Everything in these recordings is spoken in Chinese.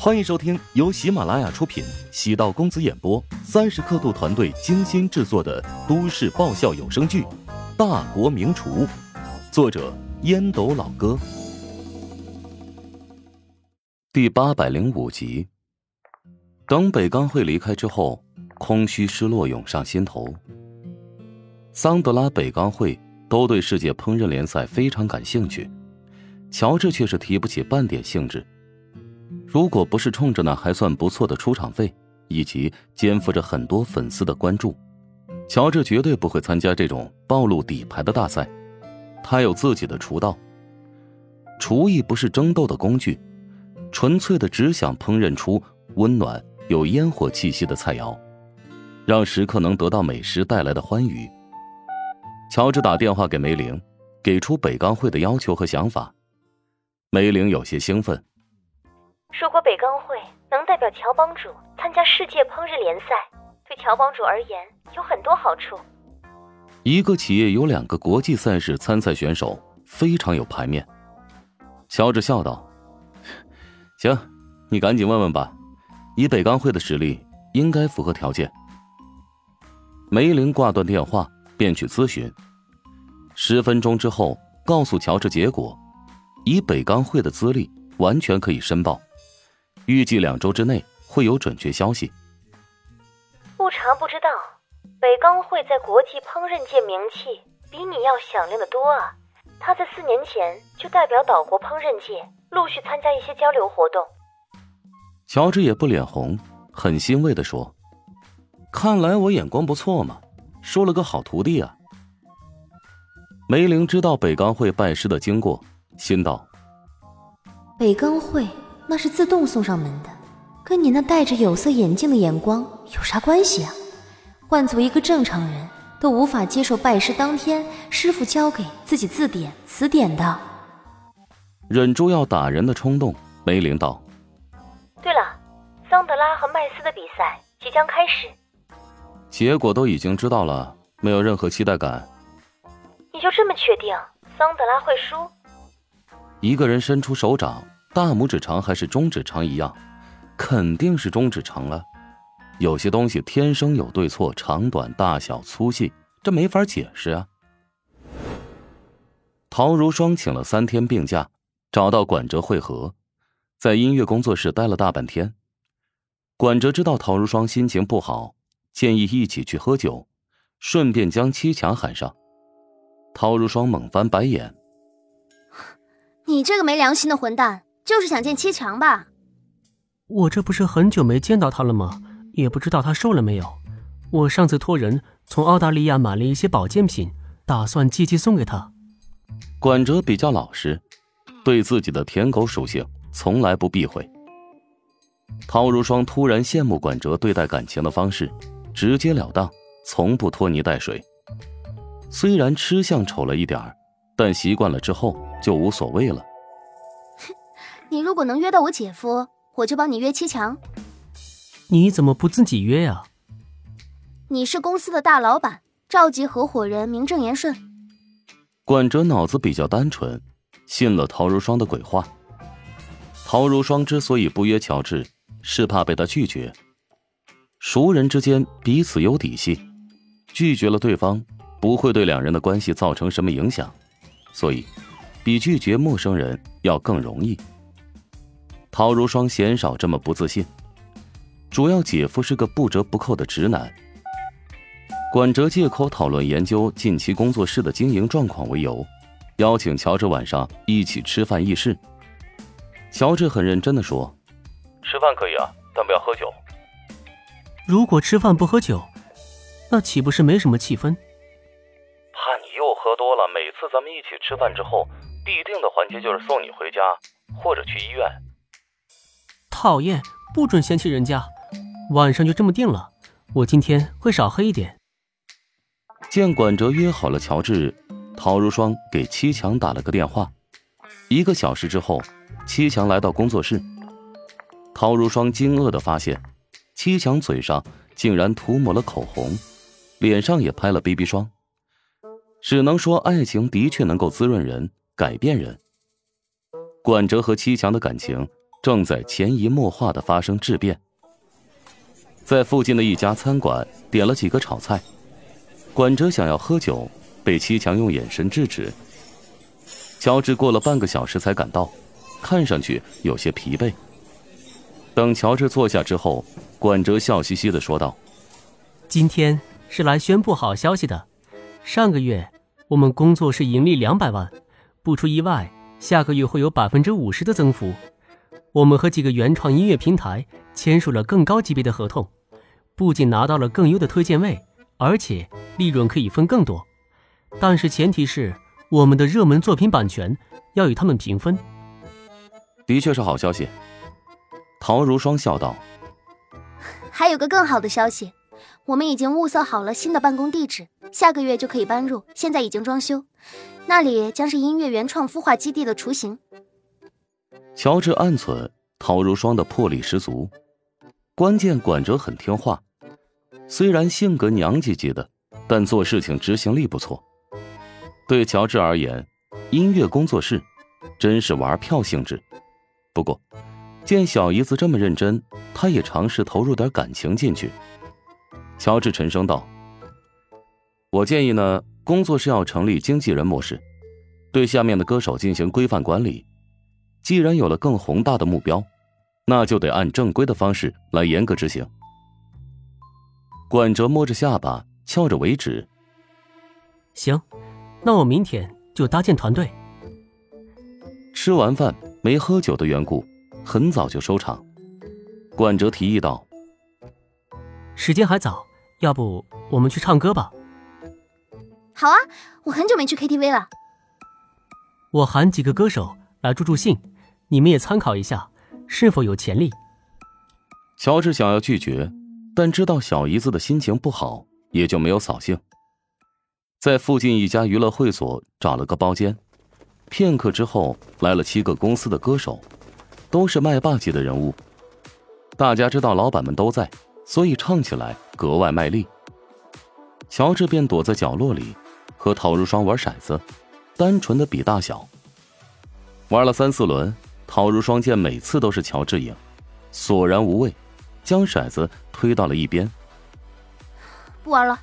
欢迎收听由喜马拉雅出品、喜道公子演播、三十刻度团队精心制作的都市爆笑有声剧《大国名厨》，作者烟斗老哥，第八百零五集。等北钢会离开之后，空虚失落涌上心头。桑德拉、北钢会都对世界烹饪联赛非常感兴趣，乔治却是提不起半点兴致。如果不是冲着那还算不错的出场费，以及肩负着很多粉丝的关注，乔治绝对不会参加这种暴露底牌的大赛。他有自己的厨道。厨艺不是争斗的工具，纯粹的只想烹饪出温暖有烟火气息的菜肴，让食客能得到美食带来的欢愉。乔治打电话给梅玲，给出北钢会的要求和想法。梅玲有些兴奋。如果北钢会能代表乔帮主参加世界烹饪联赛，对乔帮主而言有很多好处。一个企业有两个国际赛事参赛选手，非常有排面。乔治笑道：“行，你赶紧问问吧，以北钢会的实力，应该符合条件。”梅林挂断电话，便去咨询。十分钟之后，告诉乔治结果：以北钢会的资历，完全可以申报。预计两周之内会有准确消息。不查不知道，北钢会在国际烹饪界名气比你要响亮的多啊！他在四年前就代表岛国烹饪界陆续参加一些交流活动。乔治也不脸红，很欣慰的说：“看来我眼光不错嘛，收了个好徒弟啊。”梅玲知道北钢会拜师的经过，心道：“北钢会。”那是自动送上门的，跟你那戴着有色眼镜的眼光有啥关系啊？换做一个正常人都无法接受拜师当天师傅教给自己字典词典的。忍住要打人的冲动，梅林道：“对了，桑德拉和麦斯的比赛即将开始，结果都已经知道了，没有任何期待感。你就这么确定桑德拉会输？一个人伸出手掌。”大拇指长还是中指长一样，肯定是中指长了。有些东西天生有对错，长短、大小、粗细，这没法解释啊。陶如霜请了三天病假，找到管哲会合，在音乐工作室待了大半天。管哲知道陶如霜心情不好，建议一起去喝酒，顺便将七强喊上。陶如霜猛翻白眼：“ 你这个没良心的混蛋！”就是想见七强吧？我这不是很久没见到他了吗？也不知道他瘦了没有。我上次托人从澳大利亚买了一些保健品，打算寄寄送给他。管哲比较老实，对自己的舔狗属性从来不避讳。陶如霜突然羡慕管哲对待感情的方式，直截了当，从不拖泥带水。虽然吃相丑了一点儿，但习惯了之后就无所谓了。你如果能约到我姐夫，我就帮你约七强。你怎么不自己约呀？你是公司的大老板，召集合伙人名正言顺。管哲脑子比较单纯，信了陶如霜的鬼话。陶如霜之所以不约乔治，是怕被他拒绝。熟人之间彼此有底细，拒绝了对方不会对两人的关系造成什么影响，所以比拒绝陌生人要更容易。陶如霜鲜少这么不自信，主要姐夫是个不折不扣的直男。管哲借口讨论研究近期工作室的经营状况为由，邀请乔治晚上一起吃饭议事。乔治很认真的说：“吃饭可以啊，但不要喝酒。如果吃饭不喝酒，那岂不是没什么气氛？怕你又喝多了。每次咱们一起吃饭之后，必定的环节就是送你回家或者去医院。”讨厌，不准嫌弃人家。晚上就这么定了，我今天会少喝一点。见管哲约好了乔治，陶如霜给七强打了个电话。一个小时之后，七强来到工作室。陶如霜惊愕的发现，七强嘴上竟然涂抹了口红，脸上也拍了 BB 霜。只能说，爱情的确能够滋润人，改变人。管哲和七强的感情。正在潜移默化的发生质变。在附近的一家餐馆点了几个炒菜，管哲想要喝酒，被七强用眼神制止。乔治过了半个小时才赶到，看上去有些疲惫。等乔治坐下之后，管哲笑嘻嘻的说道：“今天是来宣布好消息的，上个月我们工作室盈利两百万，不出意外，下个月会有百分之五十的增幅。我们和几个原创音乐平台签署了更高级别的合同，不仅拿到了更优的推荐位，而且利润可以分更多。但是前提是我们的热门作品版权要与他们平分。”的确是好消息。陶如霜笑道：“还有个更好的消息，我们已经物色好了新的办公地址，下个月就可以搬入。现在已经装修，那里将是音乐原创孵化基地的雏形。”乔治暗忖：陶如霜的魄力十足，关键管哲很听话，虽然性格娘唧唧的，但做事情执行力不错。对乔治而言，音乐工作室真是玩票性质。不过。见小姨子这么认真，他也尝试投入点感情进去。乔治沉声道：“我建议呢，工作室要成立经纪人模式，对下面的歌手进行规范管理。既然有了更宏大的目标，那就得按正规的方式来严格执行。”管哲摸着下巴，翘着尾指：“行，那我明天就搭建团队。”吃完饭没喝酒的缘故。很早就收场，管哲提议道：“时间还早，要不我们去唱歌吧？”“好啊，我很久没去 KTV 了。”“我喊几个歌手来助助兴，你们也参考一下，是否有潜力？”乔治想要拒绝，但知道小姨子的心情不好，也就没有扫兴。在附近一家娱乐会所找了个包间，片刻之后，来了七个公司的歌手。都是麦霸级的人物，大家知道老板们都在，所以唱起来格外卖力。乔治便躲在角落里，和陶如霜玩骰子，单纯的比大小。玩了三四轮，陶如霜见每次都是乔治赢，索然无味，将骰子推到了一边。不玩了。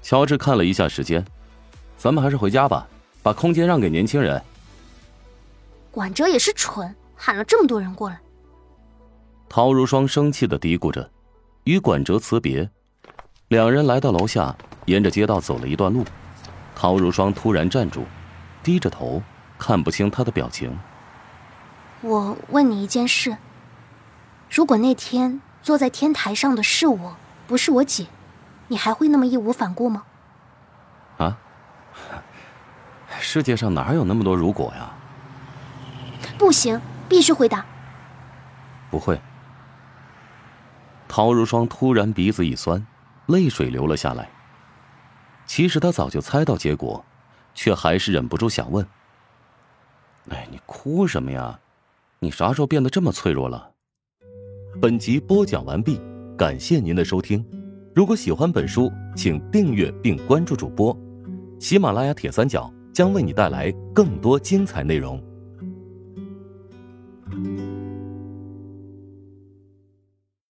乔治看了一下时间，咱们还是回家吧，把空间让给年轻人。管哲也是蠢。喊了这么多人过来，陶如霜生气的嘀咕着，与管哲辞别，两人来到楼下，沿着街道走了一段路，陶如霜突然站住，低着头，看不清他的表情。我问你一件事，如果那天坐在天台上的是我，不是我姐，你还会那么义无反顾吗？啊？世界上哪有那么多如果呀？不行。必须回答。不会。陶如霜突然鼻子一酸，泪水流了下来。其实她早就猜到结果，却还是忍不住想问：“哎，你哭什么呀？你啥时候变得这么脆弱了？”本集播讲完毕，感谢您的收听。如果喜欢本书，请订阅并关注主播。喜马拉雅铁三角将为你带来更多精彩内容。